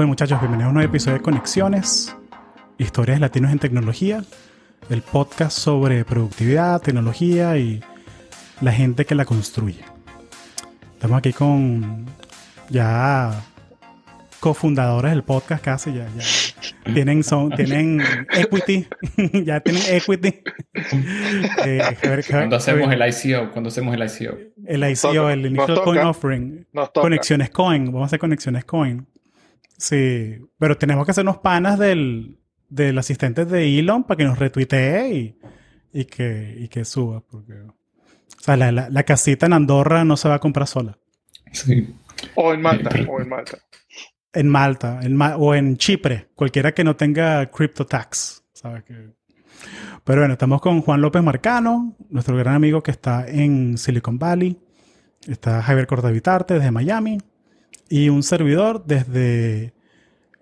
Bueno, muchachos, bienvenidos a un nuevo episodio de Conexiones, historias latinos en tecnología, el podcast sobre productividad, tecnología y la gente que la construye. Estamos aquí con ya cofundadores del podcast casi, ya, ya. Tienen, son, tienen equity, ya tienen equity. Eh, Javier, cuando hacemos el ICO, cuando hacemos el ICO. El ICO, el Initial Coin Offering. Conexiones Coin, vamos a hacer Conexiones Coin. Sí, pero tenemos que hacernos panas del, del asistente de Elon para que nos retuitee y, y, que, y que suba. Porque, o sea, la, la, la, casita en Andorra no se va a comprar sola. Sí. O en Malta, o en Malta. En Malta, en Ma o en Chipre, cualquiera que no tenga crypto tax. ¿sabes? Que... Pero bueno, estamos con Juan López Marcano, nuestro gran amigo que está en Silicon Valley. Está Javier Cordavitarte desde Miami y un servidor desde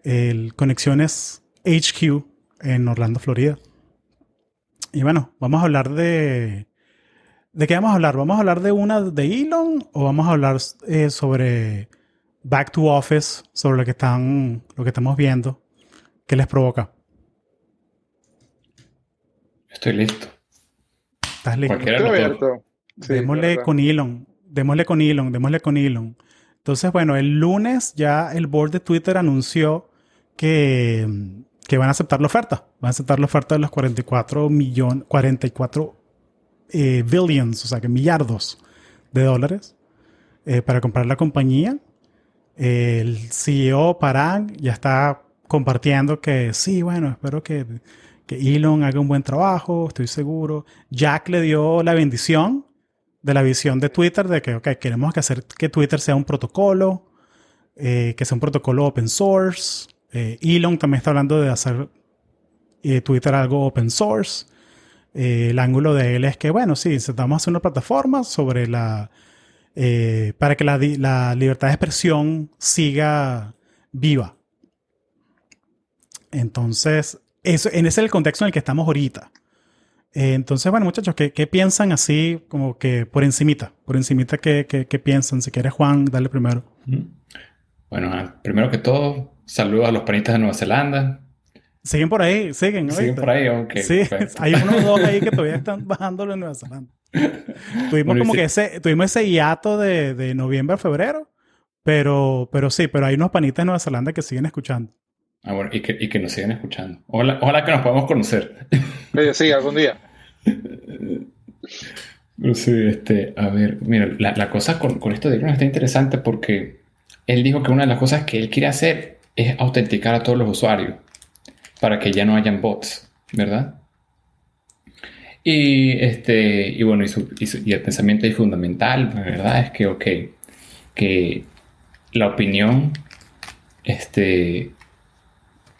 el Conexiones HQ en Orlando, Florida. Y bueno, vamos a hablar de... ¿De qué vamos a hablar? ¿Vamos a hablar de una de Elon o vamos a hablar eh, sobre Back to Office, sobre lo que, están, lo que estamos viendo? ¿Qué les provoca? Estoy listo. ¿Estás listo? Estoy abierto. Sí, démosle con Elon. Démosle con Elon. Démosle con Elon. Entonces, bueno, el lunes ya el board de Twitter anunció que, que van a aceptar la oferta. Van a aceptar la oferta de los 44 millones, 44 eh, billions, o sea, que millardos de dólares eh, para comprar la compañía. El CEO Parag ya está compartiendo que sí, bueno, espero que, que Elon haga un buen trabajo, estoy seguro. Jack le dio la bendición de la visión de Twitter de que, ok, queremos que hacer que Twitter sea un protocolo, eh, que sea un protocolo open source. Eh, Elon también está hablando de hacer eh, Twitter algo open source. El ángulo de él es que, bueno, sí, necesitamos hacer una plataforma sobre la... para que la, la libertad de expresión siga viva. Entonces, eso, en ese es el contexto en el que estamos ahorita. Eh, entonces, bueno, muchachos, ¿qué, qué piensan así como que por encimita? Por encimita, ¿qué, qué, qué piensan? Si quieres, Juan, dale primero. Bueno, ah, primero que todo, saludos a los panitas de Nueva Zelanda. Siguen por ahí, siguen, Siguen ¿oíste? por ahí, ok. sí, perfecto. hay unos dos ahí que todavía están bajándolo en Nueva Zelanda. Tuvimos Bueno, como sí- que ese, tuvimos ese hiato de, de noviembre a febrero, pero, pero sí, pero hay unos panitas de Nueva Zelanda que siguen escuchando. Ah, bueno, y que, y que nos sigan escuchando. Ojalá, ojalá que nos podamos conocer. Sí, algún día. Sí, este, a ver, mira, la, la cosa con, con esto de Elon está interesante porque él dijo que una de las cosas que él quiere hacer es autenticar a todos los usuarios para que ya no hayan bots, ¿verdad? Y, este, y bueno, y, su- y su- y el pensamiento ahí fundamental, ¿verdad? Es que, ok, que la opinión, este,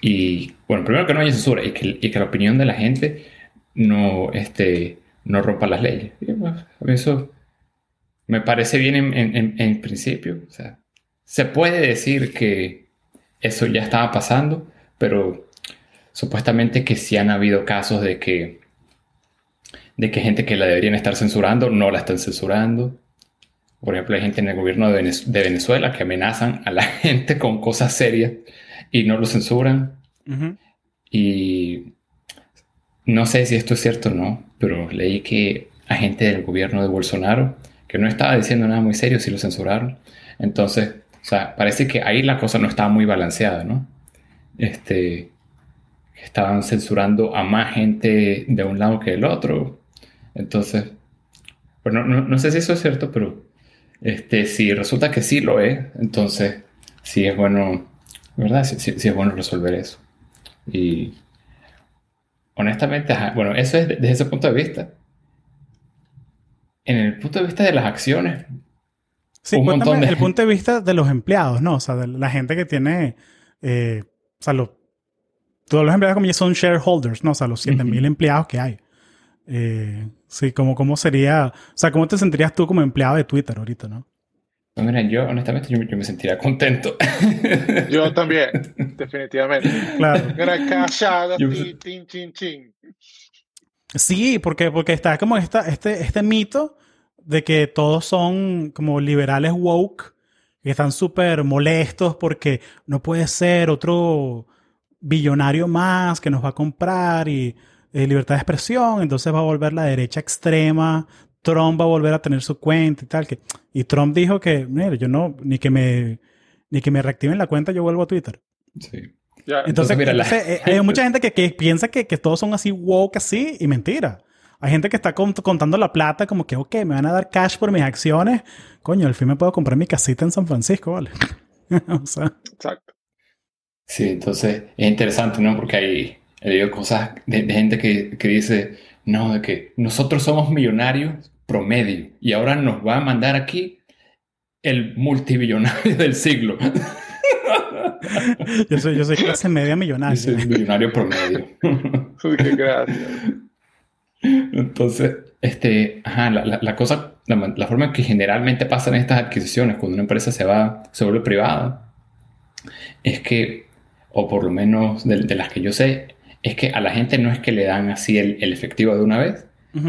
y bueno, primero que no haya censura y que, y que la opinión de la gente no, este, no rompa las leyes. Y, pues, eso me parece bien en, en- en- principio. Se puede decir que eso ya estaba pasando, pero supuestamente que sí han habido casos de que, de que gente que la deberían estar censurando no la están censurando. Por ejemplo, hay gente en el gobierno de Venezuela que amenazan a la gente con cosas serias y no lo censuran. Y no sé si esto es cierto o no, pero leí que a gente del gobierno de Bolsonaro, que no estaba diciendo nada muy serio, sí lo censuraron. Entonces, o sea, parece que ahí la cosa no estaba muy balanceada, ¿no? Este, estaban censurando a más gente de un lado que del otro. Entonces, pues no, no, no sé si eso es cierto, pero este, si resulta que sí lo es, entonces sí es bueno, ¿verdad? Sí, sí- sí es bueno resolver eso. Y honestamente, ajá, bueno, eso es de- desde ese punto de vista. En el punto de vista de las acciones, Sí, Un cuéntame montón de el punto de vista de los empleados, ¿no? O sea, de la gente que tiene, eh, o sea, los, todos los empleados como ya son shareholders, ¿no? O sea, los 7000 Ujú. empleados que hay. Eh, sí, como cómo sería, o sea, ¿cómo te sentirías tú como empleado de Twitter ahorita, no? Pues mira, yo honestamente yo, yo me sentiría contento. Yo también, definitivamente. Claro. Una callada, Yo- tin, tin, chin. Sí, porque, porque está como esta, este, este mito de que todos son como liberales woke, y están súper molestos porque no puede ser otro billonario más que nos va a comprar y eh, libertad de expresión, entonces va a volver la derecha extrema, Trump va a volver a tener su cuenta y tal. Que, y Trump dijo que, mira, yo no, ni que me, ni que me reactiven la cuenta, yo vuelvo a Twitter. Sí. Ya, Entonces, Entonces, mira, la entonces, eh, hay mucha gente que, que piensa que, que todos son así woke así y mentira. Hay gente que está cont- contando la plata como que, ok, me van a dar cash por mis acciones. Coño, al fin me puedo comprar mi casita en San Francisco, ¿vale? o sea, exacto. Sí, entonces es interesante, ¿no? Porque hay, he leído cosas de, de gente que, que dice, no, de que nosotros somos millonarios promedio y ahora nos va a mandar aquí el multibillonario del siglo. yo soy, yo soy clase media millonaria. Dice millonario promedio. Uy, qué gracia. Entonces, este, ajá, la, la- la cosa, la, forma en que generalmente pasan estas adquisiciones cuando una empresa se va, se vuelve privada, es que, o por lo menos de, de las que yo sé, es que a la gente no es que le dan así el, el efectivo de una vez,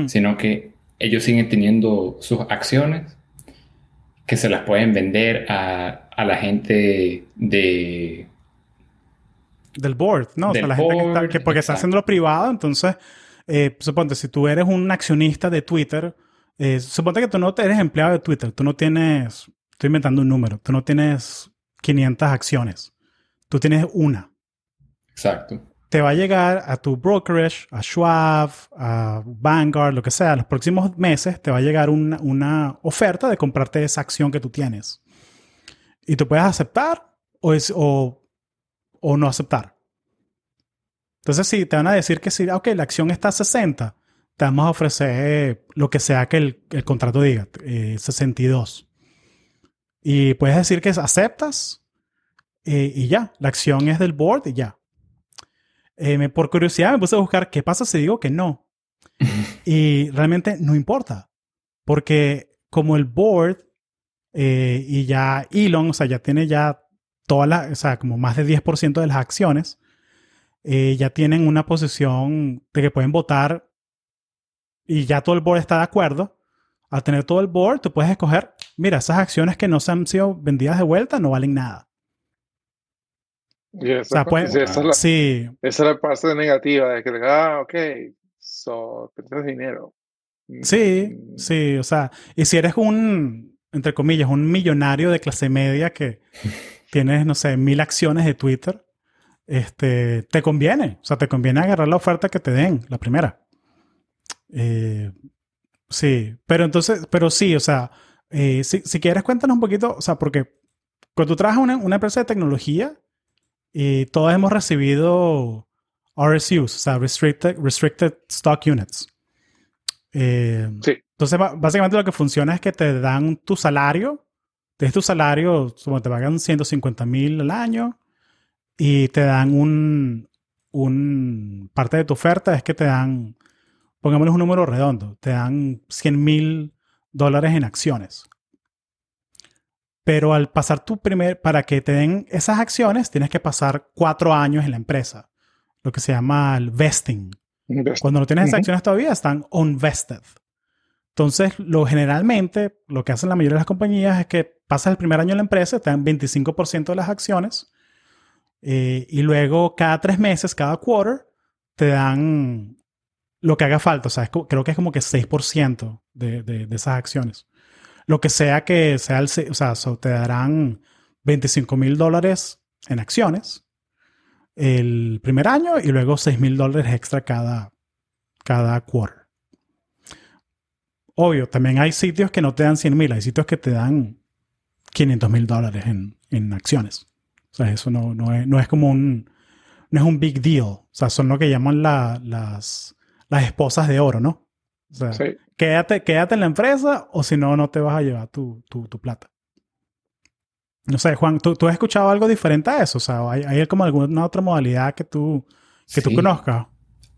sino que ellos siguen teniendo sus acciones que se las pueden vender a, a la gente de... Del board, ¿no? o sea, Del la gente que está, que porque está haciendo privado, entonces, eh, suponte, si tú eres un accionista de Twitter, eh, suponte que tú no eres empleado de Twitter, tú no tienes, estoy inventando un número, tú no tienes 500 acciones, tú tienes una. Exacto. Te va a llegar a tu brokerage, a Schwab, a Vanguard, lo que sea, los próximos meses te va a llegar una, una oferta de comprarte esa acción que tú tienes. Y tú puedes aceptar o, o, o no aceptar. Entonces, si te van a decir que si, ok, la acción está a 60, te vamos a ofrecer eh, lo que sea que el, el contrato diga, eh, 62. Y puedes decir que aceptas eh, y ya, la acción es del board y ya. Eh, me- por curiosidad me puse a buscar qué pasa si digo que no. Y realmente no importa, porque como el board eh, y ya Elon, o sea, ya tiene ya todas las, o sea, como más de 10% de las acciones, eh, ya tienen una posición de que pueden votar y ya todo el board está de acuerdo. Al tener todo el board, tú puedes escoger, mira, esas acciones que no se han sido vendidas de vuelta no valen nada. Y esa, O sea, sí, esa es la, Sí, esa es la parte negativa de que, ah, ok, so, pierdes dinero. Sí, Mm, sí, o sea, y si eres un, entre comillas, un millonario de clase media que tienes, no sé, mil acciones de Twitter, este, te conviene, o sea, te conviene agarrar la oferta que te den, la primera. Eh, sí, pero entonces, pero sí, o sea, eh, si, si quieres cuéntanos un poquito, o sea, porque cuando tú trabajas en una, una empresa de tecnología, y todos hemos recibido RSUs, o sea, Restricted, restricted Stock Units. Eh, Sí. entonces, básicamente lo que funciona es que te dan tu salario. Tienes tu salario, como te pagan 150 mil al año y te dan un, un... Parte de tu oferta es que te dan, pongámosle un número redondo, te dan 100 mil dólares en acciones. Pero al pasar tu primer, para que te den esas acciones, tienes que pasar cuatro años en la empresa, lo que se llama el vesting. invest- Cuando no tienes esas Ujú. acciones todavía, están unvested. Entonces, lo generalmente, lo que hacen la mayoría de las compañías es que pasas el primer año en la empresa, te dan 25% de las acciones, eh, y luego cada tres meses, cada quarter, te dan lo que haga falta. O sea, es creo que es como que 6% de, de, de esas acciones. Lo que sea que sea el, o sea, te darán 25 mil dólares en acciones el primer año y luego 6 mil dólares extra cada, cada quarter. Obvio, también hay sitios que no te dan 100 mil, hay sitios que te dan 500 mil dólares en, en acciones. O sea, eso no, no, es, no es como un, no es un big deal. O sea, son lo que llaman la- las, las esposas de oro, ¿no? Sí. Quédate, quédate en la empresa o si no, no te vas a llevar tu, tu, tu plata. No sé, Juan, ¿tú, tú has escuchado algo diferente a eso? O sea, ¿hay, hay como alguna otra modalidad que tú, que tú Sí. conozcas?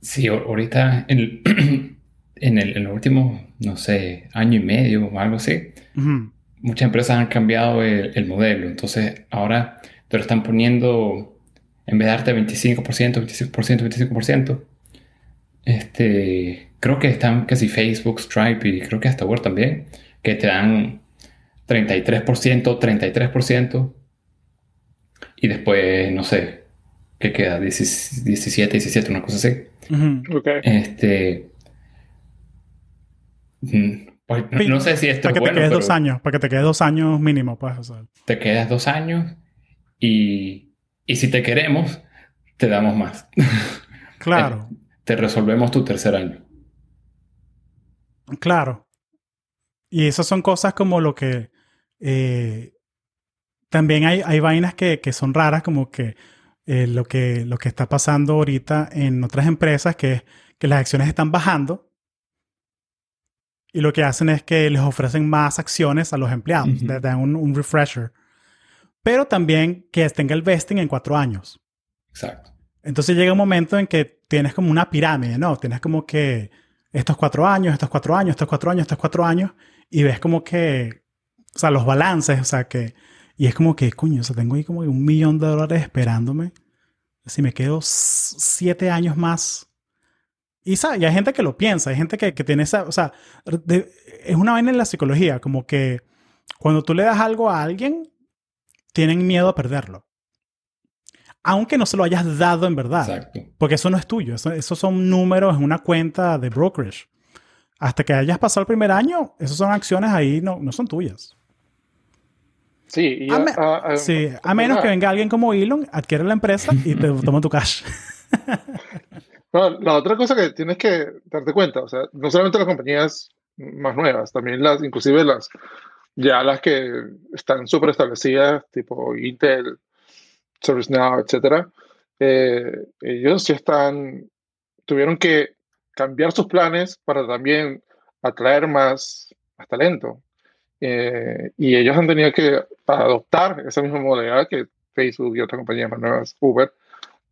Sí, ahorita en, el- en, el, en los últimos, no sé, año y medio o algo así, muchas empresas han cambiado el, el modelo. Entonces, ahora te lo están poniendo, en vez de darte 25%, 25%, 25%, este, creo que están casi Facebook, Stripe y creo que hasta Word también, que te dan 33%, 33%. Y después, no sé, ¿qué queda? 17, 17, una cosa así. Este. Mm, pues, no, sé si esto para que te quedes dos años, para que te quedes dos años mínimo, pues. Te quedas dos años y, y si te queremos, te damos más. Claro. te resolvemos tu tercer año. Claro. Y esas son cosas como lo que eh, también hay, hay vainas que, que, son raras, como que, eh, lo que lo que está pasando ahorita en otras empresas, que es que las acciones están bajando y lo que hacen es que les ofrecen más acciones a los empleados, les dan un, un, refresher. Pero también que tenga el vesting en cuatro años. Exacto. Entonces llega un momento en que tienes como una pirámide, ¿no? Tienes como que estos cuatro años, estos cuatro años, estos cuatro años, estos cuatro años, y ves como que, o sea, los balances, o sea, que y es como que, coño, o sea, tengo ahí como un millón de dólares esperándome. Si me quedo siete años más. Y, y hay gente que lo piensa, hay gente que, que tiene esa, o sea, es una vaina en la psicología, como que cuando tú le das algo a alguien, tienen miedo a perderlo. Aunque no se lo hayas dado en verdad. Exacto. Porque eso no es tuyo, eso, esos son números en una cuenta de brokerage. Hasta que hayas pasado el primer año, esas son acciones ahí, no, no son tuyas. Sí, a, sí, a menos que venga alguien como Elon, adquiere la empresa y te toma tu cash. la otra cosa que tienes que darte cuenta, o sea, no solamente las compañías más nuevas, también las, inclusive las, ya las que están súper establecidas, tipo Intel, ServiceNow, etcétera, eh, ellos ya están, tuvieron que cambiar sus planes para también atraer más, más talento. Eh, y ellos han tenido que adoptar esa misma modalidad que Facebook y otras compañías más nuevas, Uber,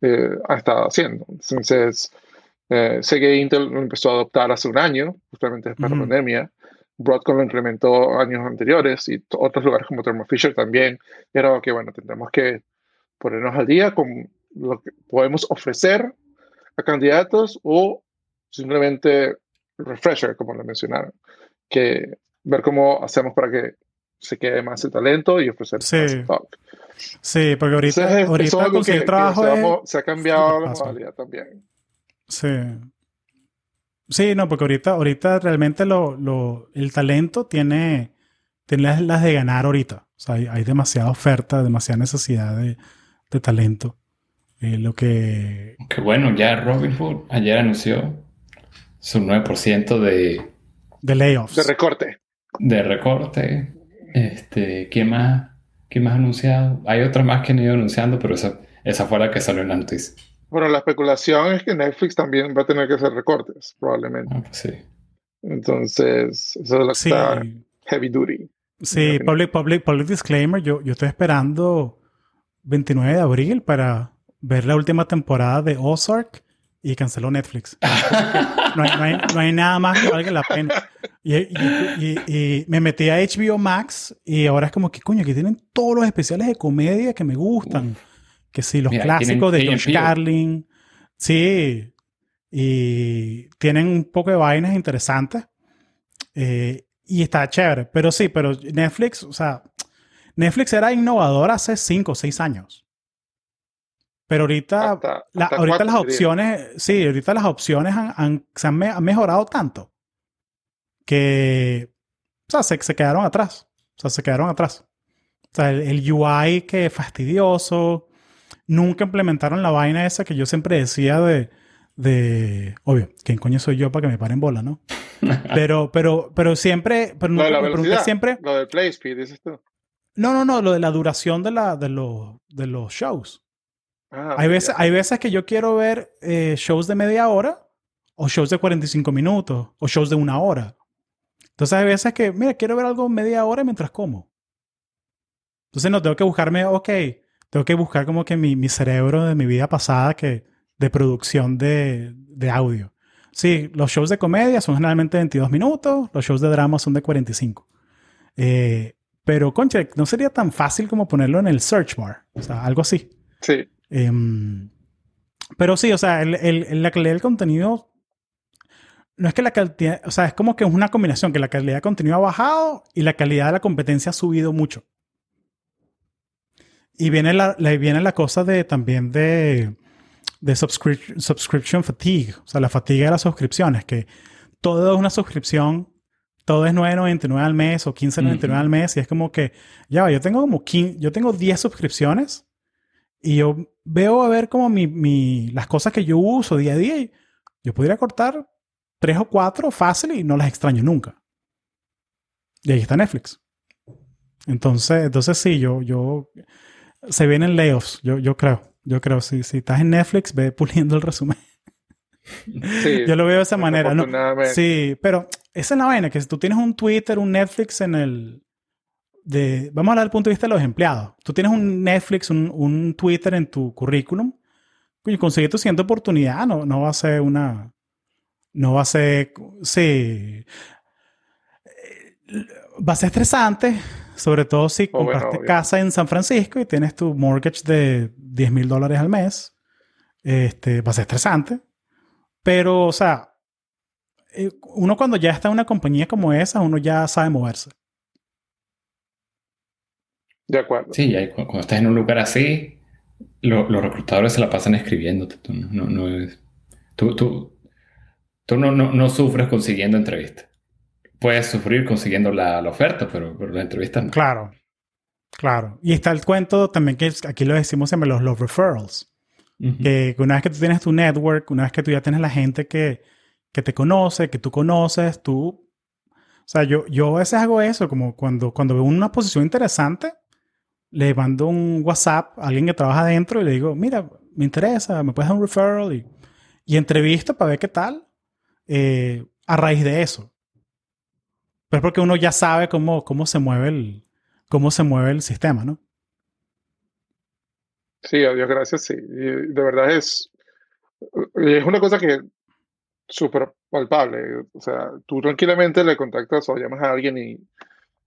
eh, ha estado haciendo. Entonces, eh, sé que Intel lo empezó a adoptar hace un año, justamente después de la pandemia. Broadcom lo implementó años anteriores y otros lugares como Thermo Fisher también. Y era que, bueno, tendremos que ponernos al día con lo que podemos ofrecer a candidatos o simplemente refresher, como lo mencionaron, que ver cómo hacemos para que se quede más el talento y ofrecer sí. más stock. Sí, porque ahorita, ahorita con el trabajo se, ha cambiado la modalidad también. Sí. Sí, no, porque ahorita, ahorita realmente lo, lo, el talento tiene, tiene las, de ganar ahorita. O sea, hay, demasiada oferta, demasiada necesidad de, de talento. Eh, lo que... Que bueno, ya Robinhood ayer anunció su 9% de... De layoffs. De recorte de recorte. Este, ¿qué más? ¿Qué más ha anunciado? Hay otras más que han ido anunciando, pero esa, esa fue la que salió en antes. Bueno, la especulación es que Netflix también va a tener que hacer recortes, probablemente. Ah, pues sí. Entonces, eso es lo que está heavy duty. Sí, public, public, public disclaimer, yo, yo estoy esperando 29 de abril para ver la última temporada de Ozark y canceló Netflix. no, hay, no, hay, nada más que valga la pena. Y, y, me metí a HBO Max y ahora es como que, coño, que tienen todos los especiales de comedia que me gustan. Que sí, los clásicos de George Carlin. Sí. Y tienen un poco de vainas interesantes. Eh, y está chévere. Pero sí, pero Netflix, o sea, Netflix era innovador hace 5 o 6 años. Pero ahorita, ahorita las opciones, sí, ahorita las opciones han, se han, mejorado tanto que, o sea, se, se, quedaron atrás. O sea, se quedaron atrás. O sea, el, UI que fastidioso. Nunca implementaron la vaina esa que yo siempre decía de, de, obvio, ¿quién coño soy yo para que me paren bola, no? pero, pero, pero siempre, pero lo de la velocidad, siempre. Lo del play speed, dices tú. No, no, no, lo de la duración de, la, de, los, de los shows. Ah, hay, veces, hay veces que yo quiero ver eh, shows de media hora o shows de 45 minutos o shows de una hora. Entonces hay veces que, mira, quiero ver algo media hora mientras como. Entonces no tengo que buscarme, ok, tengo que buscar como que mi, mi cerebro de mi vida pasada que, de producción de, de, audio. Sí, los shows de comedia son generalmente 22 minutos, los shows de drama son de 45. Eh, pero, concha, no sería tan fácil como ponerlo en el search bar, o sea, algo así. Sí. Em, pero sí, o sea, el, el, la calidad del contenido no es que la calidad, o sea, es como que es una combinación, que la calidad de contenido ha bajado y la calidad de la competencia ha subido mucho. Y viene la, viene la cosa de también de, de subscription fatigue, o sea, la fatiga de las suscripciones, que todo es una suscripción, todo es 9.99 al mes o 15.99 al mes y es como que, ya, yo tengo como 15, yo tengo 10 suscripciones y yo veo a ver como mi, mi, las cosas que yo uso día a día y yo podría cortar tres o cuatro fácil y no las extraño nunca. Y ahí está Netflix. Entonces, entonces sí, yo, yo, se vienen layoffs, yo, yo creo. Yo creo, si, si estás en Netflix, ve puliendo el resumen. Sí, yo lo veo de esa manera. ¿no? Sí, pero esa es la vaina, que si tú tienes un Twitter, un Netflix en el... De, vamos a hablar del punto de vista de los empleados. Tú tienes un Netflix, un, un Twitter en tu currículum. y conseguir tu siguiente oportunidad no, no va a ser una... No va a ser... Sí. Va a ser estresante, sobre todo si compraste casa en San Francisco y tienes tu mortgage de 10 mil dólares al mes. Este, va a ser estresante. Pero, o sea, eh, uno cuando ya está en una compañía como esa, uno ya sabe moverse. De acuerdo. Sí, cuando estás en un lugar así, los reclutadores se la pasan escribiéndote. Tú no, no, tú, tú, tú no, no, sufres consiguiendo entrevistas puedes sufrir consiguiendo la, la oferta, pero, pero, la entrevista no. Claro, claro. Y está el cuento también que aquí lo decimos siempre, los, los referrals. Que, una vez que tú tienes tu network, una vez que tú ya tienes la gente que, que te conoce, que tú conoces, tú... O sea, yo, yo a veces hago eso, como cuando, cuando veo una posición interesante, le mando un WhatsApp a alguien que trabaja adentro y le digo, mira, me interesa, me puedes dar un referral y, y entrevisto para ver qué tal. Eh, a raíz de eso. Pero es porque uno ya sabe cómo, cómo se mueve el, cómo se mueve el sistema, ¿no? Sí, a Dios gracias, sí. de verdad es, es una cosa que súper palpable. O sea, tú tranquilamente le contactas o llamas a alguien y,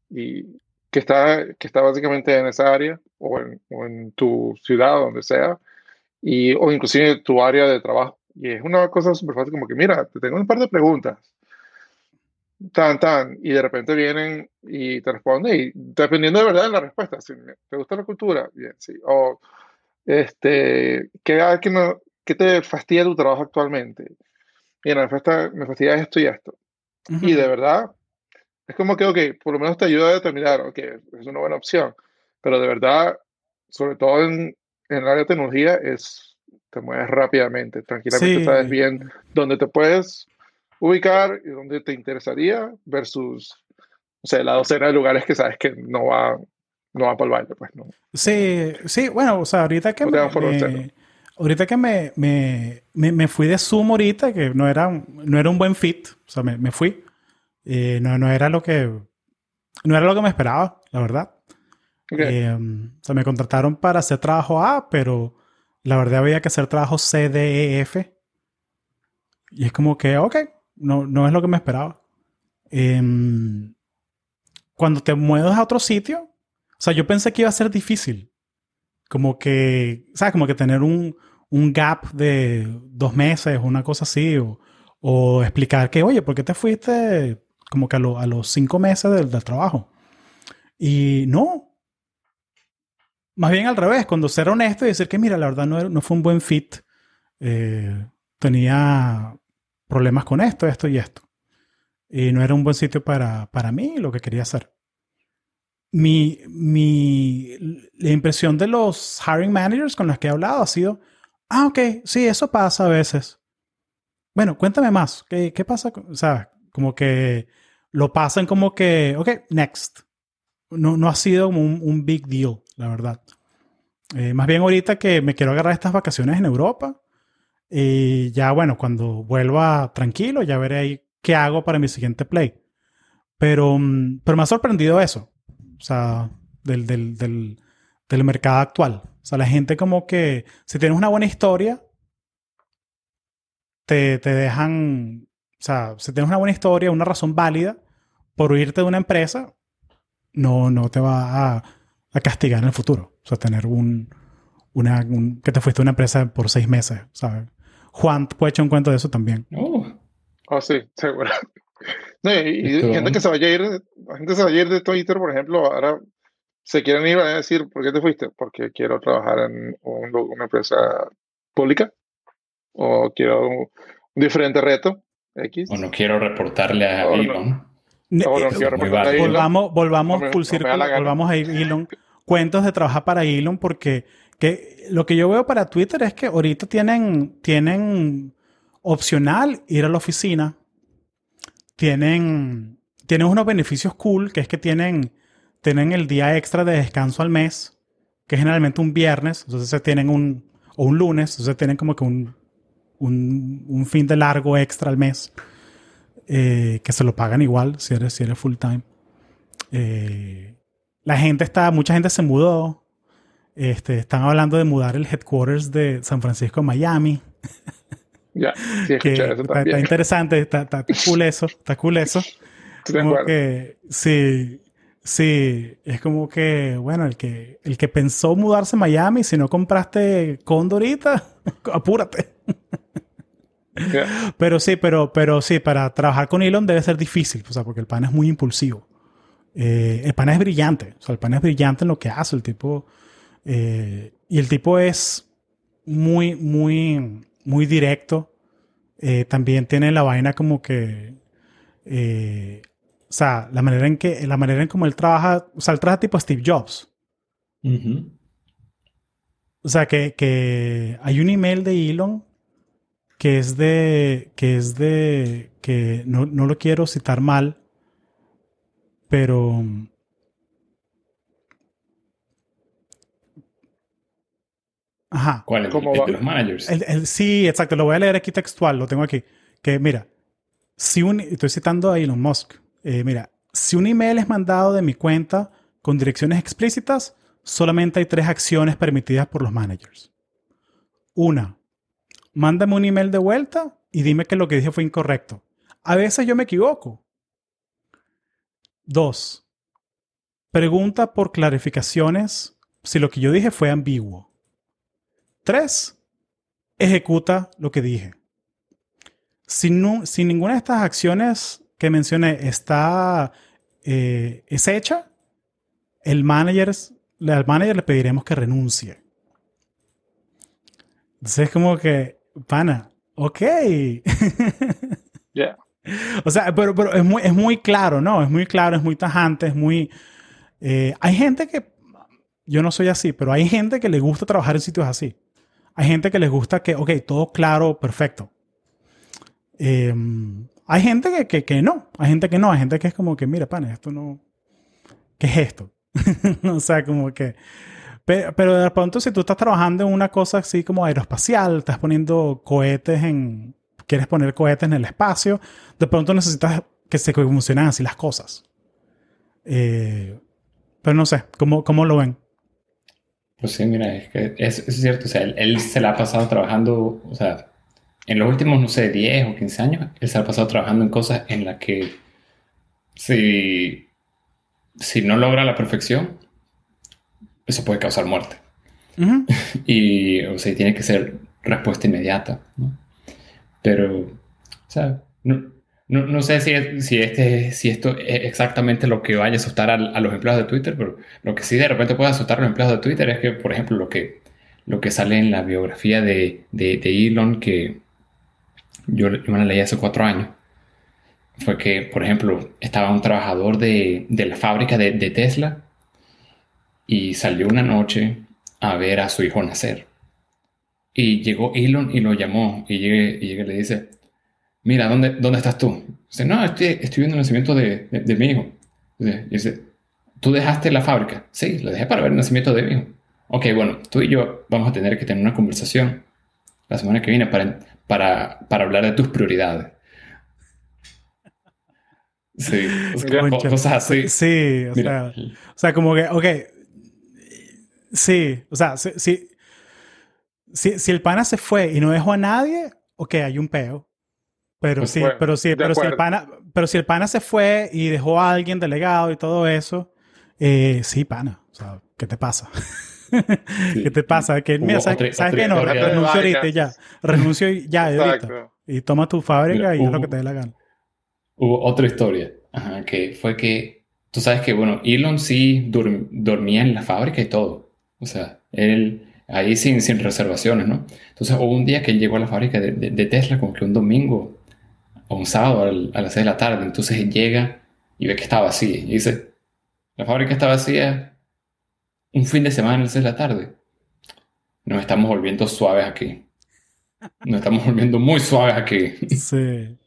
y que, está, que está básicamente en esa área o en, o en tu ciudad, donde sea, y, o inclusive tu área de trabajo. Y es una cosa súper fácil como que, mira, te tengo un par de preguntas tan, tan, y de repente vienen y te responden, y dependiendo de verdad de la respuesta, si te gusta la cultura, bien, sí, o este, ¿qué, qué, no, qué te fastidia tu trabajo actualmente? Mira, me fastidia, me fastidia esto y esto. Y de verdad, es como que, ok, por lo menos te ayuda a determinar, ok, es una buena opción, pero de verdad, sobre todo en, en el área de tecnología, es, te mueves rápidamente, tranquilamente sabes bien dónde te puedes ubicar y dónde te interesaría versus, o sea, la docena de lugares que sabes que no va, no va para el baile, pues no. Sí, sí, bueno, o sea, ahorita que me, ahorita que me, me, me, fui de Zoom ahorita, que no era, no era un buen fit, o sea, me, fui, eh, no, no era lo que, no era lo que me esperaba, la verdad. Eh, o sea, me contrataron para hacer trabajo A, pero la verdad había que hacer trabajo C, D, E, F. Y es como que, ok, no, no es lo que me esperaba. Em, cuando te mueves a otro sitio, sea, yo pensé que iba a ser difícil. Como que, ¿sabes? Como que tener un, un gap de dos meses, una cosa así, o, o, explicar que, oye, ¿por qué te fuiste como que a, a los cinco meses del, del, trabajo? Y no. Más bien al revés, cuando ser honesto y decir que, mira, la verdad no, no fue un buen fit. Eh, tenía problemas con esto, esto y esto. Y no era un buen sitio para, para mí lo que quería hacer. Mi, mi, la impresión de los hiring managers con los que he hablado ha sido, ah, ok, sí, eso pasa a veces. Bueno, cuéntame más. ¿Qué, qué pasa? O sea, como que lo pasan como que, ok, next. No, no ha sido un, un big deal, la verdad. Eh, más bien ahorita que me quiero agarrar estas vacaciones en Europa, y ya, bueno, cuando vuelva tranquilo, ya veré ahí qué hago para mi siguiente play. Pero, mm, pero me ha sorprendido eso. O sea, del, del, del, del mercado actual. O sea, la gente como que, si tienes una buena historia, te, te dejan, o sea, si tienes una buena historia, una razón válida por huirte de una empresa, no, no te va a, a castigar en el futuro. O sea, tener un, una, que te fuiste a una empresa por seis meses, ¿sabes? Juan puede echar un cuento de eso también. Oh. Oh, sí, seguro. No, y, y gente que se vaya a ir, gente se vaya a ir de Twitter, por ejemplo, ahora se quieren ir a decir, ¿por qué te fuiste? Porque quiero trabajar en un- una empresa pública o quiero un, diferente reto X. O no quiero reportarle a O no. Elon. No eh, quiero a volvamos, volvamos No me- full no circle, volvamos a Elon. Cuentos de trabajar para Elon, porque que lo que yo veo para Twitter es que ahorita tienen, tienen opcional ir a la oficina. Tienen, tienen unos beneficios cool, que es que tienen, tienen el día extra de descanso al mes, que es generalmente un viernes, entonces tienen un, o un lunes, entonces tienen como que un, un, un fin de largo extra al mes, eh, que se lo pagan igual si eres, si eres full time. Eh, la gente está, mucha gente se mudó. Este, están hablando de mudar el headquarters de San Francisco a Miami. Ya, sí, Que eso está, también. está interesante, está, está- cool eso, está cool eso. Como que, sí, sí, es como que, bueno, el que, el que pensó mudarse a Miami, si no compraste condo ahorita, apúrate. Ya. Pero sí, pero, pero sí, para trabajar con Elon debe ser difícil, o sea, porque el pan es muy impulsivo. Eh, el pan es brillante, o sea, el pan es brillante en lo que hace, el tipo, eh, y el tipo es muy, muy, muy directo. Eh, también tiene la vaina como que, eh, o sea, la manera en que, la manera en como él trabaja, o sea, él trabaja tipo Steve Jobs. O sea, que, que hay un email de Elon que es de, que es de, que no, no lo quiero citar mal, pero... Ajá. ¿Cuál? ¿El, ¿Cómo el va? de los managers? El- el- sí, exacto. Lo voy a leer aquí textual. Lo tengo aquí. Que mira, si un, estoy citando a Elon Musk. Eh, mira, si un email es mandado de mi cuenta con direcciones explícitas, solamente hay tres acciones permitidas por los managers. Una, mándame un email de vuelta y dime que lo que dije fue incorrecto. A veces yo me equivoco. Dos, pregunta por clarificaciones si lo que yo dije fue ambiguo. Tres, ejecuta lo que dije. Si, no- si ninguna de estas acciones que mencioné está eh, es hecha, el manager, al manager le pediremos que renuncie. Entonces es como que, pana, ok. Ya. O sea, pero, pero es, muy, es muy claro, ¿no? Es muy claro, es muy tajante, es muy... eh, hay gente que, yo no soy así, pero hay gente que le gusta trabajar en sitios así. Hay gente que les gusta que, ok, todo claro, perfecto. Eh, hay gente que, que, que no, hay gente que no, hay gente que es como que, mira, pana, esto no... ¿Qué es esto? o sea, como que... Pero, pero de pronto si tú estás trabajando en una cosa así como aeroespacial, estás poniendo cohetes en... Quieres poner cohetes en el espacio, de pronto necesitas que se funcionen así las cosas. Eh, pero no sé, ¿cómo, cómo lo ven? Pues sí, mira, es que es, es cierto, o sea, él, él se la ha pasado trabajando, o sea, en los últimos, no sé, 10 o 15 años, él se ha pasado trabajando en cosas en las que si, si no logra la perfección, eso puede causar muerte. Y, o sea, tiene que ser respuesta inmediata, ¿no? Pero, o sea, no, no, no sé si, si, este, si esto es exactamente lo que vaya a asustar a, los empleados de Twitter, pero lo que sí de repente puede asustar a los empleados de Twitter es que, por ejemplo, lo que, lo que sale en la biografía de, de, Elon, que yo, yo me la leí hace cuatro años, fue que, por ejemplo, estaba un trabajador de, de la fábrica de, Tesla y salió una noche a ver a su hijo nacer. Y llegó Elon y lo llamó y y le dice, mira, ¿dónde, ¿dónde estás tú? Dice, no, estoy, estoy viendo el nacimiento de, de, de mi hijo. Dice, dice, ¿tú dejaste la fábrica? Sí, la dejé para ver el nacimiento de mi hijo. Ok, bueno, tú y yo vamos a tener que tener una conversación la semana que viene para, para, para hablar de tus prioridades. Sí, o sea, Concha. cosas así. Sí, o sea, o sea, como que, ok. Sí, o sea, si, si, si, si el pana se fue y no dejó a nadie, ok, hay un peo. Pero sí, bueno, pero sí, pero si, el pana, pero si el pana se fue y dejó a alguien delegado y todo eso, eh, sí, pana. O sea, ¿qué te pasa? ¿Qué te pasa? Que, mira, ¿sabes, ¿sabes qué? No, renuncio ahorita ya. Renuncio ya, ahorita. Y toma tu fábrica y haz lo que te dé la gana. Hubo otra historia, que fue que, tú sabes que, bueno, Elon sí dormía en la fábrica y todo. O sea, él ahí sin, sin reservaciones, ¿no? Entonces hubo un día que él llegó a la fábrica de, de, Tesla como que un domingo o un sábado a las 6 de la tarde. Entonces él llega y ve que está vacía. Y dice, la fábrica está vacía un fin de semana a las 6 de la tarde. Nos estamos volviendo suaves aquí. Nos estamos volviendo muy suaves aquí. Sí.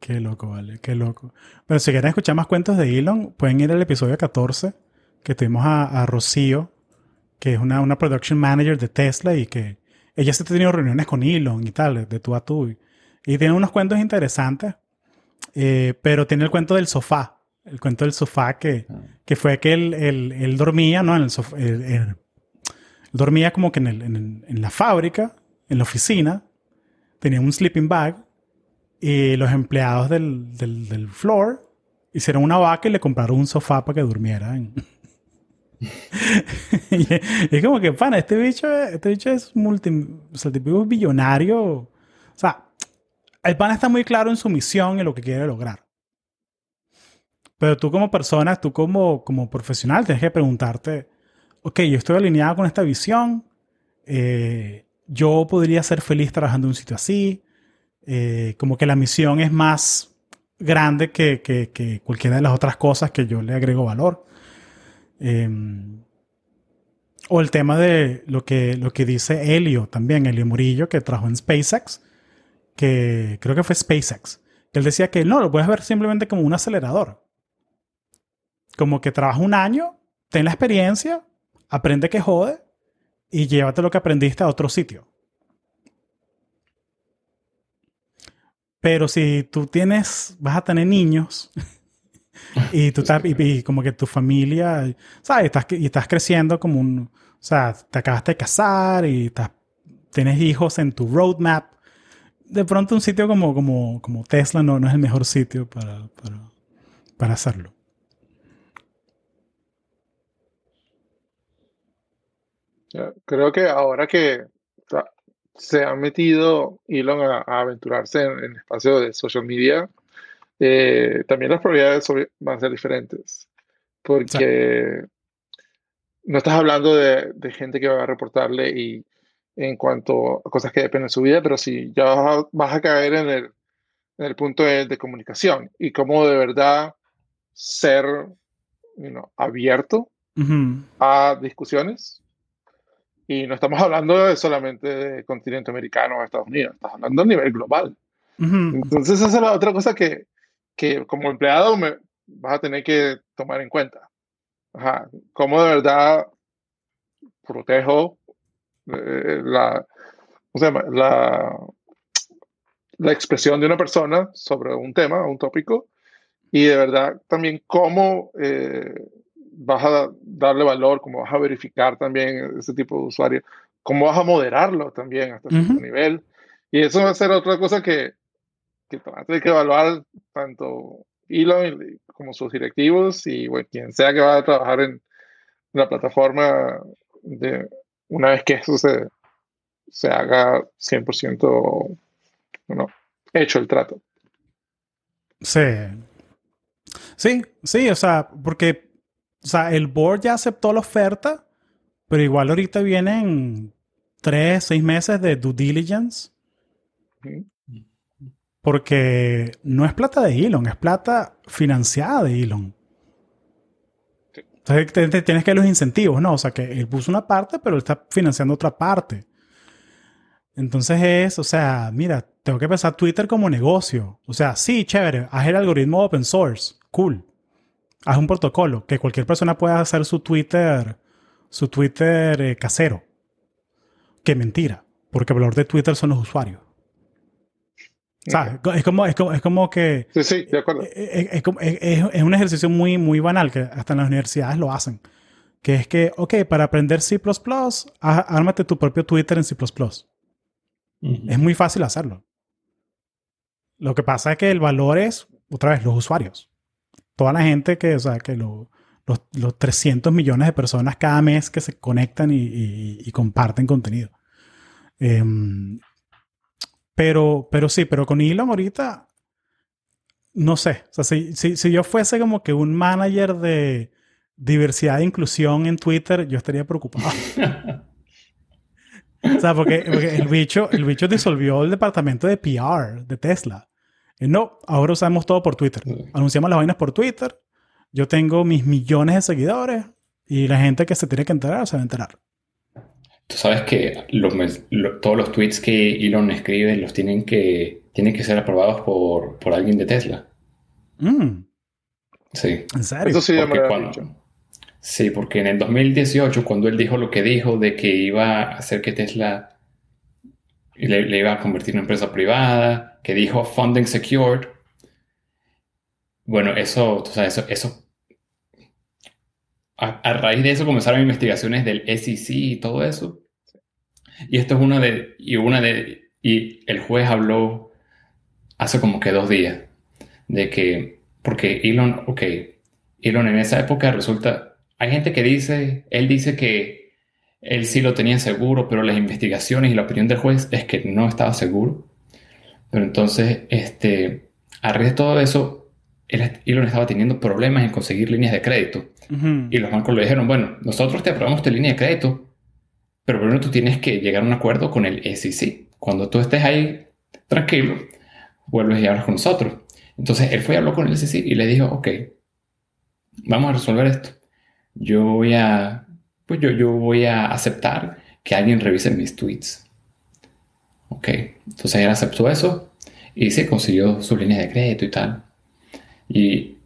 Qué loco, vale, qué loco. Pero si quieren escuchar más cuentos de Elon, pueden ir al episodio 14, que tuvimos a, Rocío, que es una, una production manager de Tesla y que ella se ha tenido reuniones con Elon y tal, de tú a tú. Y, tiene unos cuentos interesantes, eh, pero tiene el cuento del sofá, el cuento del sofá que, ah. que fue que él, él, dormía, ¿no? En el sofá, dormía como que en, el, en, en la fábrica, en la oficina, tenía un sleeping bag y los empleados del, del, del floor hicieron una vaca y le compraron un sofá para que durmiera. y, es como que, pana, este bicho, este bicho es multi, o sea, tipo billonario. O sea, el pana está muy claro en su misión y lo que quiere lograr. Pero tú como persona, tú como, como profesional, tienes que preguntarte, ok, yo estoy alineado con esta visión, eh, yo podría ser feliz trabajando en un sitio así, eh, como que la misión es más grande que, que, cualquiera de las otras cosas que yo le agrego valor. Em, o el tema de lo que, lo que dice Helio también, Helio Murillo, que trabajó en SpaceX, que creo que fue SpaceX. Él decía que no, lo puedes ver simplemente como un acelerador. Como que trabaja un año, ten la experiencia, aprende que jode y llévate lo que aprendiste a otro sitio. Pero si tú tienes, vas a tener niños y tú estás, y, como que tu familia, ¿sabes? Estás, y estás creciendo como un, o sea, te acabaste de casar y estás, tienes hijos en tu roadmap. De pronto un sitio como, como, como Tesla no, no es el mejor sitio para, para, para hacerlo. Creo que ahora que se ha metido Elon a, aventurarse en, el espacio de social media, eh, también las probabilidades van a ser diferentes. Porque no estás hablando de, gente que va a reportarle y en cuanto a cosas que dependen de su vida, pero si ya vas a, caer en el, en el punto de, comunicación y cómo de verdad ser abierto a discusiones y no estamos hablando solamente de continente americano o Estados Unidos, estamos hablando a nivel global. Entonces, esa es la otra cosa que, que como empleado me vas a tener que tomar en cuenta. Ajá. ¿Cómo de verdad protejo eh, la, la, la expresión de una persona sobre un tema, un tópico? Y de verdad también cómo eh, vas a darle valor, cómo vas a verificar también ese tipo de usuario, cómo vas a moderarlo también hasta cierto nivel. Y eso va a ser otra cosa que, que tener que evaluar tanto Elon como sus directivos y bueno, quien sea que va a trabajar en la plataforma de una vez que eso se, se haga 100% bueno, hecho el trato. Sí. Sí, sí, o sea, porque o sea, el board ya aceptó la oferta, pero igual ahorita vienen tres, seis meses de due diligence. Porque no es plata de Elon, es plata financiada de Elon. Entonces tienes que ver los incentivos, ¿no? O sea, que él puso una parte, pero él está financiando otra parte. Entonces es, o sea, mira, tengo que pensar Twitter como negocio. O sea, sí, chévere, haz el algoritmo open source, cool haz un protocolo que cualquier persona pueda hacer su Twitter, su Twitter eh, casero. Qué mentira, porque el valor de Twitter son los usuarios. ¿Sabes? Es, como, es, como, es como que... Sí, sí, de acuerdo. Eh, eh, es, es, un ejercicio muy, muy banal que hasta en las universidades lo hacen. Que es que, ok, para aprender C++, ármate tu propio Twitter en C++. Es muy fácil hacerlo. Lo que pasa es que el valor es, otra vez, los usuarios toda la gente que, o sea, que lo, los, los 300 millones de personas cada mes que se conectan y, comparten contenido. Em, pero, pero sí, pero con Elon ahorita, no sé. O sea, si, si, yo fuese como que un manager de diversidad e inclusión en Twitter, yo estaría preocupado. o sea, porque, el, bicho, el bicho disolvió el departamento de PR de Tesla. no, ahora usamos todo por Twitter. Anunciamos las vainas por Twitter. Yo tengo mis millones de seguidores y la gente que se tiene que enterar se va a enterar. Tú sabes que todos los tweets que Elon escribe los tienen que, tienen que ser aprobados por, por alguien de Tesla. Mm. Sí. ¿En serio? Eso sí Sí, porque en el 2018, cuando él dijo lo que dijo de que iba a hacer que Tesla le, iba a convertir en una empresa privada, que dijo funding secured, bueno, eso, o sea, eso, eso a, raíz de eso comenzaron investigaciones del SEC y todo eso. Y esto es una de, y una de, y el juez habló hace como que dos días de que, porque Elon, ok, Elon en esa época resulta, hay gente que dice, él dice que él sí lo tenía seguro, pero las investigaciones y la opinión del juez es que no estaba seguro. Pero entonces, este, a raíz de todo eso, Elon estaba teniendo problemas en conseguir líneas de crédito. Y los bancos le dijeron, bueno, nosotros te aprobamos tu línea de crédito, pero primero tú tienes que llegar a un acuerdo con el SEC. Cuando tú estés ahí tranquilo, vuelves y hablas con nosotros. Entonces él fue y habló con el SEC y le dijo, ok, vamos a resolver esto. Yo voy a, pues yo, yo voy a aceptar que alguien revise mis tweets. Ok, entonces él aceptó eso y se consiguió su línea de crédito y tal. Y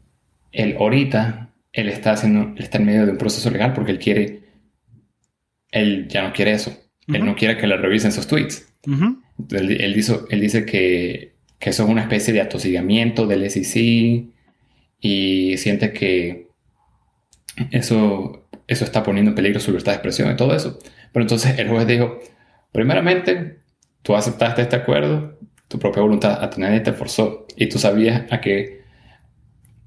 él ahorita, él está haciendo, está en medio de un proceso legal porque él quiere, él ya no quiere eso. Él no quiere que le revisen sus tweets. él, dice, él dice que, que, eso es una especie de atosigamiento del SEC y siente que eso, eso está poniendo en peligro su libertad de expresión y todo eso. Pero entonces el juez dijo, primeramente, tú aceptaste este acuerdo, tu propia voluntad a tener te forzó y tú sabías a qué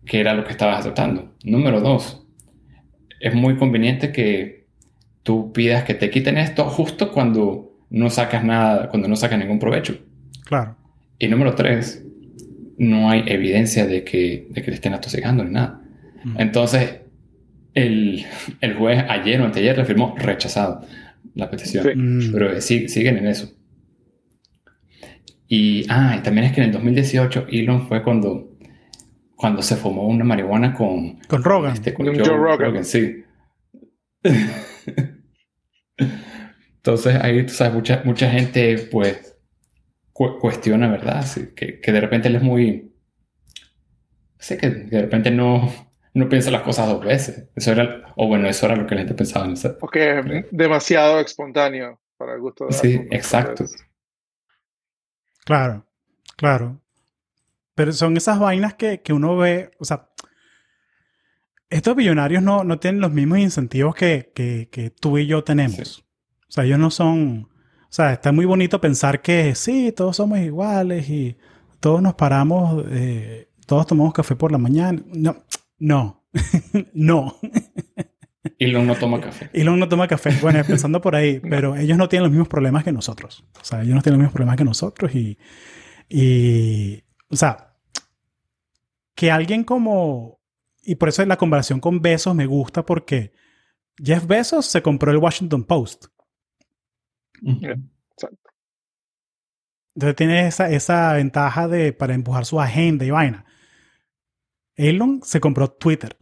que era lo que estabas aceptando. Número dos, es muy conveniente que tú pidas que te quiten esto justo cuando no sacas nada, cuando no sacas ningún provecho. Claro. Y número tres, no hay evidencia de que, de que te estén atosigando ni nada. Mm. Entonces, el, el, juez ayer o anteayer le firmó rechazado la petición. Mm. Pero sí, siguen en eso. Y, ah, y también es que en el 2018 Elon fue cuando cuando se fumó una marihuana con... Con Rogan. Este, con Joe, Rogan. Sí. Entonces ahí, tú sabes, mucha, mucha gente pues cuestiona, ¿verdad? que, que, de repente él es muy... Sé que de repente no, no piensa las cosas dos veces. Eso era, o bueno, eso era lo que la gente pensaba en hacer. Porque es demasiado espontáneo para el gusto de Sí, exacto. Claro, claro. Pero son esas vainas que, que uno ve, o sea, estos billonarios no, no tienen los mismos incentivos que, que, que tú y yo tenemos. O sea, ellos no son, o sea, está muy bonito pensar que sí, todos somos iguales y todos nos paramos, eh, todos tomamos café por la mañana. No, no, no. Elon no toma café. Elon no toma café. Bueno, pensando por ahí, pero ellos no tienen los mismos problemas que nosotros. O sea, ellos no tienen los mismos problemas que nosotros y, y o sea, que alguien como... Y por eso la comparación con Bezos me gusta porque Jeff Bezos se compró el Washington Post. Exacto. Entonces tiene esa, esa ventaja de, para empujar su agenda y vaina. Elon se compró Twitter.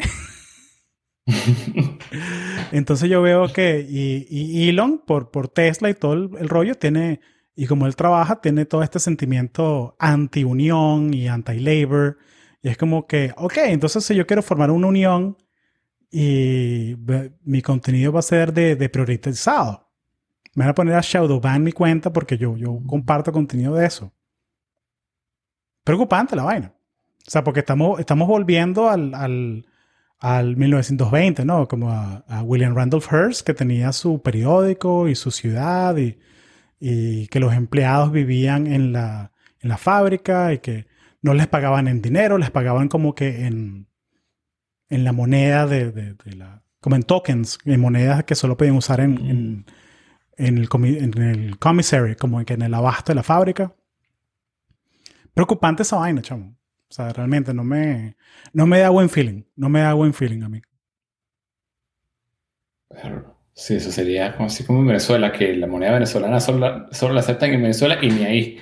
Entonces yo veo que y, Elon por, por Tesla y todo el rollo tiene y como él trabaja, tiene todo este sentimiento anti-unión y anti-labor. Y es como que, ok, entonces si yo quiero formar una unión y mi contenido va a ser de, de priorizado, me van a poner a shadowban mi cuenta porque yo, yo comparto contenido de eso. Preocupante la vaina. O sea, porque estamos, estamos volviendo al, al, al 1920, ¿no? Como a, a William Randolph Hearst, que tenía su periódico y su ciudad y y que los empleados vivían en la, fábrica y que no les pagaban en dinero, les pagaban como que en, en la moneda de, de, de la, como en tokens, en monedas que solo pueden usar en, en, en el, en el commissary, como que en el abasto de la fábrica. Preocupante esa vaina, chamo. O sea, realmente no me, no me da buen feeling. No me da buen feeling a mí. Sí, eso sería como así como en Venezuela, que la moneda venezolana solo la, solo la aceptan en Venezuela y ni ahí.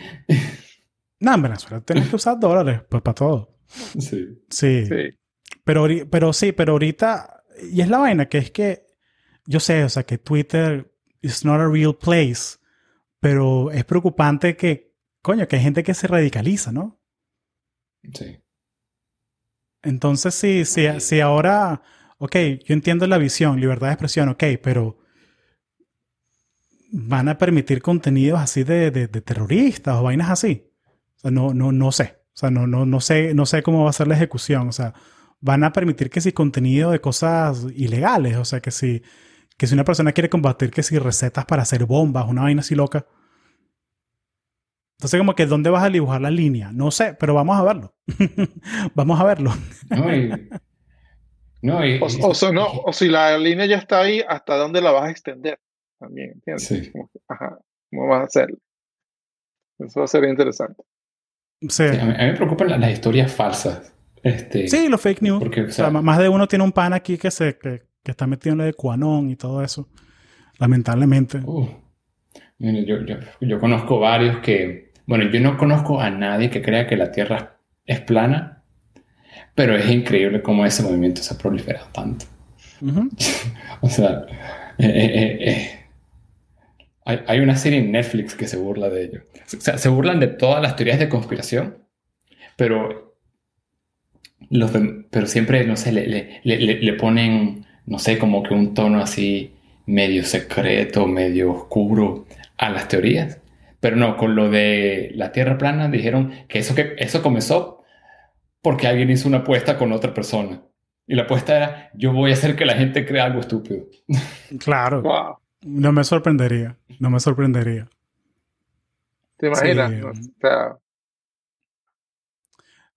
No, en Venezuela tienes que usar dólares pues, para todo. Sí. Sí. Sí. Pero, pero sí, pero ahorita, y es la vaina, que es que yo sé, o sea, que Twitter is not a real place, pero es preocupante que, coño, que hay gente que se radicaliza, ¿no? Sí. Entonces, sí, Sí. sí, ahora, ok, yo entiendo la visión, libertad de expresión, ok, pero van a permitir contenidos así de, de- de terroristas o vainas así. O sea, no, no, no sé. O sea, no, no, no sé, no sé cómo va a ser la ejecución. O sea, van a permitir que si contenido de cosas ilegales, o sea, que si, que si una persona quiere combatir que si recetas para hacer bombas, una vaina así loca. Entonces, como que, ¿dónde vas a dibujar la línea? No sé, pero vamos a verlo. vamos a verlo. No, y, no, y- O, o sea, no, o si la línea ya está ahí, ¿hasta dónde la vas a extender? También, ¿entiendes? Sí. Ajá, ¿cómo vas a hacerlo? Eso va a ser interesante. Sí. sí, a, mí, a mí me preocupan las, las historias falsas. Este, Sí, los fake news. Porque, o o sea, sea, ma- más de uno tiene un pan aquí que se que, que está metido en lo de Quanon y todo eso. Lamentablemente. uh, mire, yo, yo, yo conozco varios que, bueno, yo no conozco a nadie que crea que la Tierra es plana, pero es increíble cómo ese movimiento se ha proliferado tanto. O sea, eh, eh, eh, hay, hay una serie en Netflix que se burla de ello. O sea, se burlan de todas las teorías de conspiración, pero, los de- pero siempre, no sé, le, le- le- le- le ponen, no sé, como que un tono así medio secreto, medio oscuro a las teorías. Pero no, con lo de la Tierra plana dijeron que eso, que eso comenzó porque alguien hizo una apuesta con otra persona. Y la apuesta era, yo voy a hacer que la gente crea algo estúpido. Claro. Wow. No me sorprendería. No me sorprendería. ¿Te imaginas? Sí. O sea,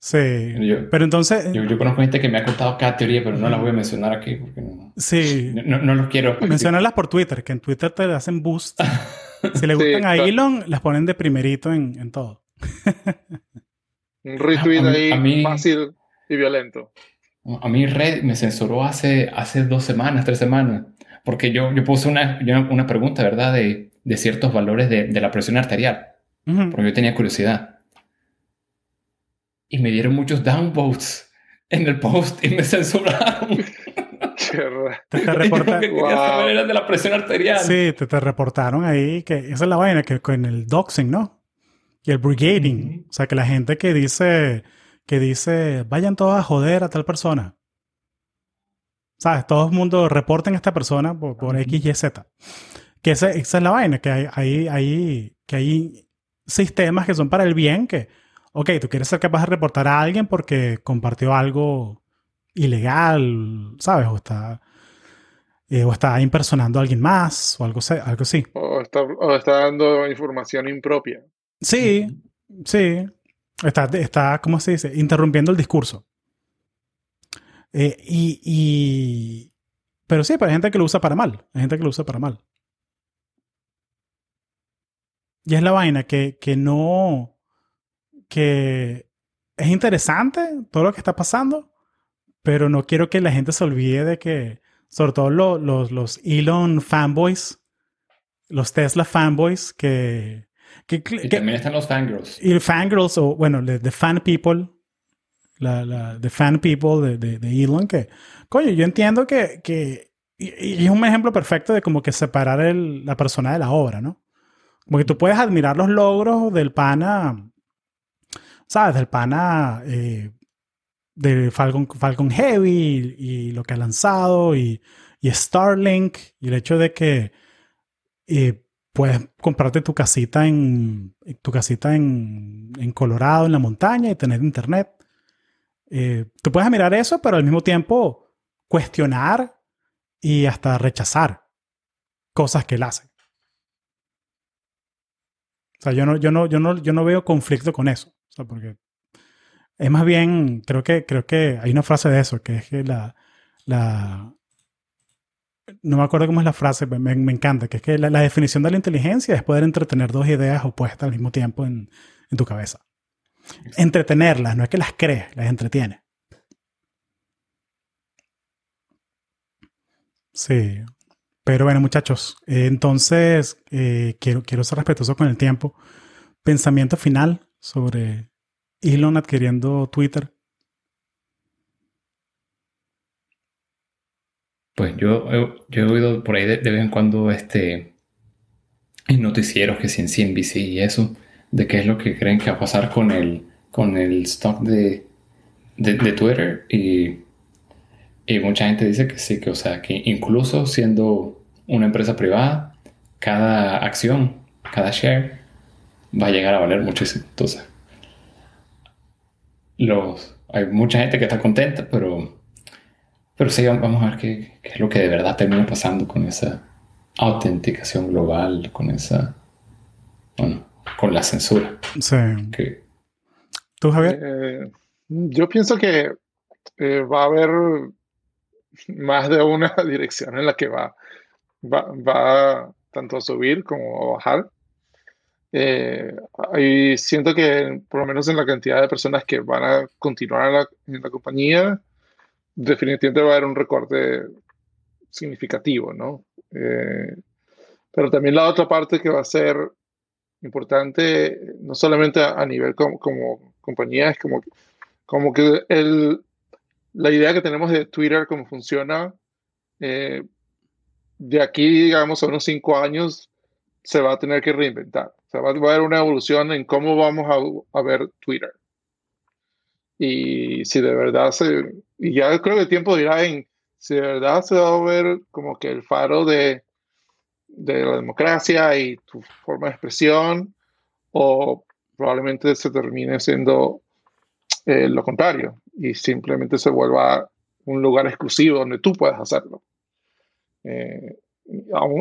Sí. Yo, Pero entonces, yo, yo conozco gente que me ha contado cada teoría, pero no la voy a mencionar aquí porque no, sí. no, los quiero. Menciónalas por Twitter, que en Twitter te hacen boost. Si le Sí, gustan a claro. Elon, las ponen de primerito en, en todo. un retweet A ahí a mí- fácil y violento. A mí Red me censuró hace, hace dos semanas, tres semanas, porque yo, yo puse una, yo- una pregunta, ¿verdad?, de, de ciertos valores de, de la presión arterial, Ujú. porque yo tenía curiosidad. Y me dieron muchos downvotes en el post y me censuraron. Te, te Y yo lo reporta- que quería Wow. de la presión arterial. Sí, te, te reportaron ahí que esa es la vaina, que con el doxing, ¿no? Y el brigading. Ujú. O sea, que la gente que dice, que dice, vayan todos a joder a tal persona. ¿Sabes? Todo el mundo reporten a esta persona por, por Ujú. X, Y, Z. Que esa, esa es la vaina, que hay, hay, hay- que hay sistemas que son para el bien, que, ok, tú quieres ser capaz de reportar a alguien porque compartió algo ilegal, ¿sabes? O está, eh, o está impersonando a alguien más, o algo, algo así. O está, o está dando información impropia. Sí, sí. Está, está, ¿cómo se dice? Interrumpiendo el discurso. Eh, y, y- Pero sí, hay gente que lo usa para mal. Hay gente que lo usa para mal. Y es la vaina que, que no... que es interesante todo lo que está pasando, pero no quiero que la gente se olvide de que, sobre todo lo- los, los Elon fanboys, los Tesla fanboys, que... que, Y que- también están los fangirls. y fangirls, o bueno, the, fan people, la, la, the fan people de, de, de Elon, que, coño, yo entiendo que, que y, y es un ejemplo perfecto de como que separar el- la persona de la obra, ¿no? Como que tú puedes admirar los logros del pana, ¿sabes? Del pana eh, de Falcon, Falcon Heavy y, y lo que ha lanzado y, y Starlink y el hecho de que eh, puedes comprarte tu casita en tu casita en, en Colorado, en la montaña y tener internet. Eh, tú puedes mirar eso, pero al mismo tiempo cuestionar y hasta rechazar cosas que él hace. O sea, yo no, yo no, yo no, yo no veo conflicto con eso. O sea, porque Es más bien, creo que, creo que hay una frase de eso, que es que la, la no me acuerdo cómo es la frase, me, me encanta, que es que la, la, definición de la inteligencia es poder entretener dos ideas opuestas al mismo tiempo en, en tu cabeza. Entretenerlas, no es que las crees, las entretiene. Sí. Pero bueno, muchachos, eh, entonces eh, quiero, quiero ser respetuoso con el tiempo. Pensamiento final sobre Elon adquiriendo Twitter. Pues yo, yo he oído por ahí de, de, vez en cuando este, en noticieros que si en CNBC y eso, de qué es lo que creen que va a pasar con el, con el stock de, de, de Twitter y y mucha gente dice que sí, que o sea, que incluso siendo una empresa privada, cada acción, cada share va a llegar a valer muchísimo. Entonces, los, hay mucha gente que está contenta, pero, pero sí, vamos a ver qué, qué es lo que de verdad termina pasando con esa autenticación global, con esa, bueno, con la censura. Sí. Que, ¿Tú, Javier? Eh, yo pienso que eh, va a haber más de una dirección en la que va, va, va tanto a subir como a bajar. Eh, y siento que por lo menos en la cantidad de personas que van a continuar en la, en la compañía, definitivamente va a haber un recorte significativo, ¿no? Eh, pero también la otra parte que va a ser importante, no solamente a, nivel como, como, compañía, es como, como que el, la idea que tenemos de Twitter, cómo funciona, eh, de aquí, digamos, a unos cinco años, se va a tener que reinventar. O sea, va, a haber una evolución en cómo vamos a, ver Twitter. Y si de verdad se. Y ya creo que el tiempo dirá en si de verdad se va a ver como que el faro de, de la democracia y tu forma de expresión, o probablemente se termine siendo eh, lo contrario y simplemente se vuelva un lugar exclusivo donde tú puedas hacerlo. Eh,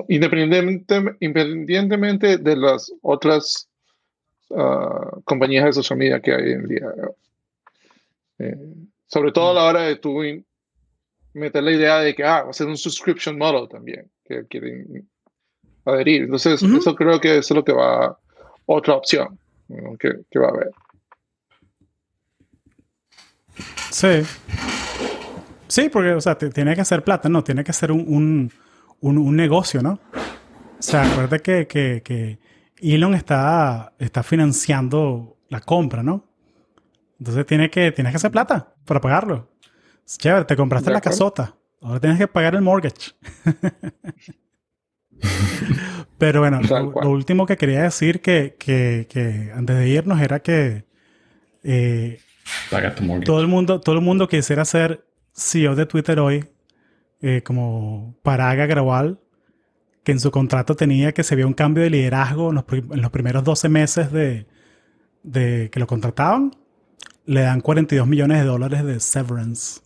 independientemente, de las otras uh, compañías de social media que hay en día. Eh, sobre todo a la hora de tú meter la idea de que ah, va a ser un subscription model también, que quieren adherir. Entonces, uh -huh. eso creo que es lo que va, otra opción ¿no? que, que va a haber. Sí. Sí, porque, o sea, tiene que hacer plata, ¿no? Tiene que ser un, un, un, un negocio, ¿no? O sea, acuérdate que, que, que, Elon está, está financiando la compra, ¿no? Entonces tiene que, tienes que hacer plata para pagarlo. Es chévere, te compraste la casota. Ahora tienes que pagar el mortgage. Pero bueno, lo, lo, último que quería decir que, que, que antes de irnos era que eh, todo el mundo, todo el mundo quisiera ser CEO de Twitter hoy, eh, como Paraga Gradual, que en su contrato tenía que se vio un cambio de liderazgo en los, en los primeros 12 meses de, de, que lo contrataban, le dan 42 millones de dólares de severance.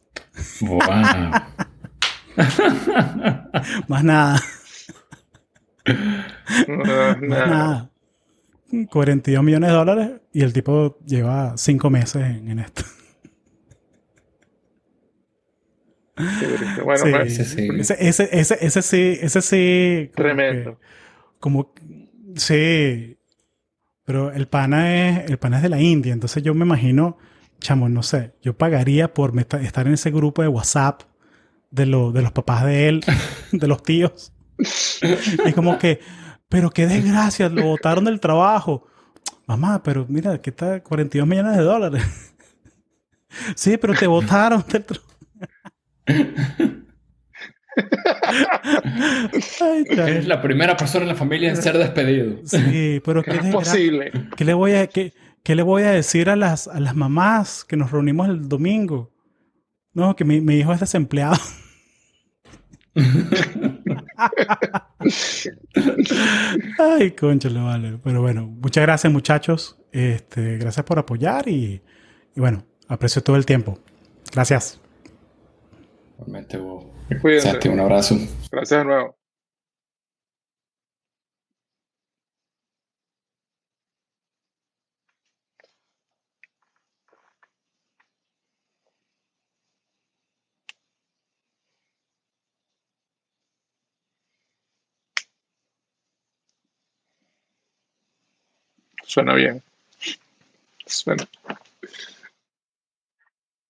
Wow. Más nada. Más nada. 42 millones de dólares y el tipo lleva 5 meses en, en esto. Bueno, sí, pues, ese, sí. Ese, ese, ese, ese, sí, ese sí. Como Tremendo. Que, como, sí. Pero el pana es, el pana es de la India, entonces yo me imagino, chamo, no sé, yo pagaría por estar en ese grupo de WhatsApp de, lo, de los papás de él, de los tíos. y como que, pero qué desgracia, lo botaron del trabajo. Mamá, pero mira, que está 42 millones de dólares. sí, pero te botaron del trabajo. Ay, Eres la primera persona en la familia en ser despedido. Sí, pero ¿qué es posible? ¿Qué le voy a, qué, qué le voy a decir a las, a las mamás que nos reunimos el domingo? No, que mi, mi hijo es desempleado. Ay, concha, lo vale. Pero bueno, muchas gracias, muchachos. Este, gracias por apoyar y, y bueno, aprecio todo el tiempo. Gracias. Igualmente, Cuídense. Un abrazo. Gracias de nuevo. Suena bien. Suena.